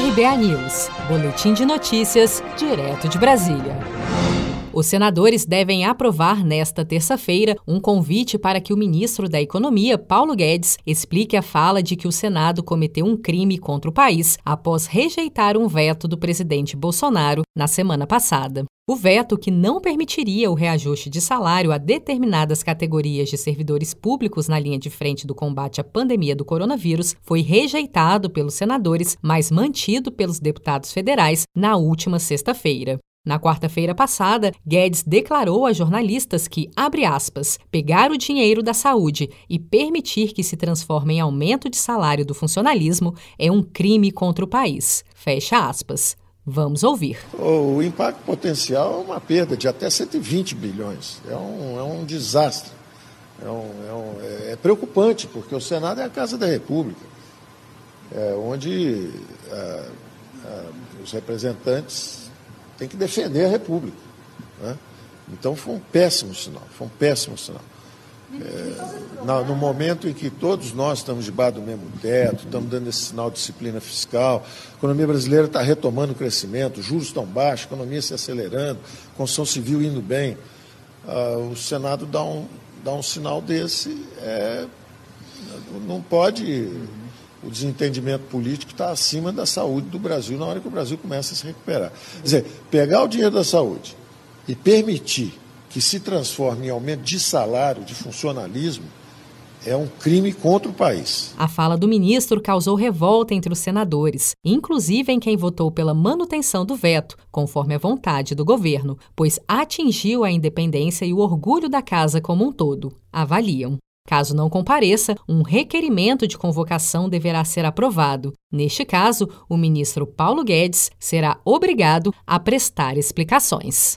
RBA News, Boletim de Notícias, direto de Brasília. Os senadores devem aprovar nesta terça-feira um convite para que o ministro da Economia, Paulo Guedes, explique a fala de que o Senado cometeu um crime contra o país após rejeitar um veto do presidente Bolsonaro na semana passada. O veto que não permitiria o reajuste de salário a determinadas categorias de servidores públicos na linha de frente do combate à pandemia do coronavírus foi rejeitado pelos senadores, mas mantido pelos deputados federais na última sexta-feira. Na quarta-feira passada, Guedes declarou a jornalistas que, abre aspas, pegar o dinheiro da saúde e permitir que se transforme em aumento de salário do funcionalismo é um crime contra o país. Fecha aspas. Vamos ouvir. O impacto potencial é uma perda de até 120 bilhões. É um, é um desastre. É, um, é, um, é, preocupante, porque o Senado é a Casa da República, é onde é, é, os representantes têm que defender a República. Né? Então foi um péssimo sinal, foi um péssimo sinal. É, no momento em que todos nós estamos debaixo do mesmo teto, estamos dando esse sinal de disciplina fiscal, a economia brasileira está retomando o crescimento, juros estão baixos, economia se acelerando, construção civil indo bem, ah, o Senado dá um, dá um sinal desse, é, não pode. O desentendimento político está acima da saúde do Brasil na hora que o Brasil começa a se recuperar. Quer dizer, pegar o dinheiro da saúde e permitir que se transforme em aumento de salário, de funcionalismo, é um crime contra o país. A fala do ministro causou revolta entre os senadores, inclusive em quem votou pela manutenção do veto, conforme a vontade do governo, pois atingiu a independência e o orgulho da casa como um todo. Avaliam. Caso não compareça, um requerimento de convocação deverá ser aprovado. Neste caso, o ministro Paulo Guedes será obrigado a prestar explicações.